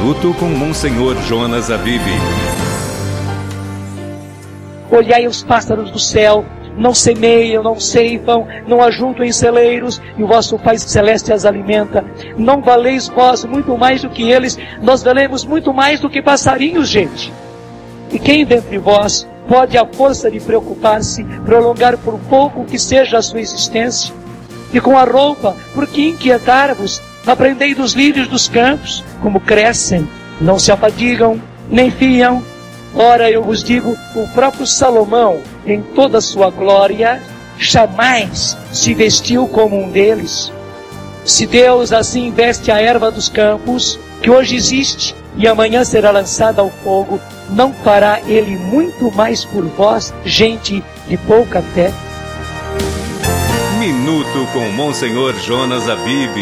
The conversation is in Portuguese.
Minuto com Monsenhor Jonas Abib. Olhai os pássaros do céu, não semeiam, não ceifam, não ajuntam em celeiros, e o vosso Pai Celeste as alimenta. Não valeis vós muito mais do que eles, nós valemos muito mais do que passarinhos, gente. E quem dentre vós pode, à força de preocupar-se, prolongar por pouco que seja a sua existência? E com a roupa, por que inquietar-vos? Aprendei dos lírios dos campos, como crescem, não se afadigam, nem fiam. Ora, eu vos digo, o próprio Salomão, em toda a sua glória, jamais se vestiu como um deles. Se Deus assim veste a erva dos campos, que hoje existe e amanhã será lançada ao fogo, não fará Ele muito mais por vós, gente de pouca fé? Minuto com Monsenhor Jonas Abib.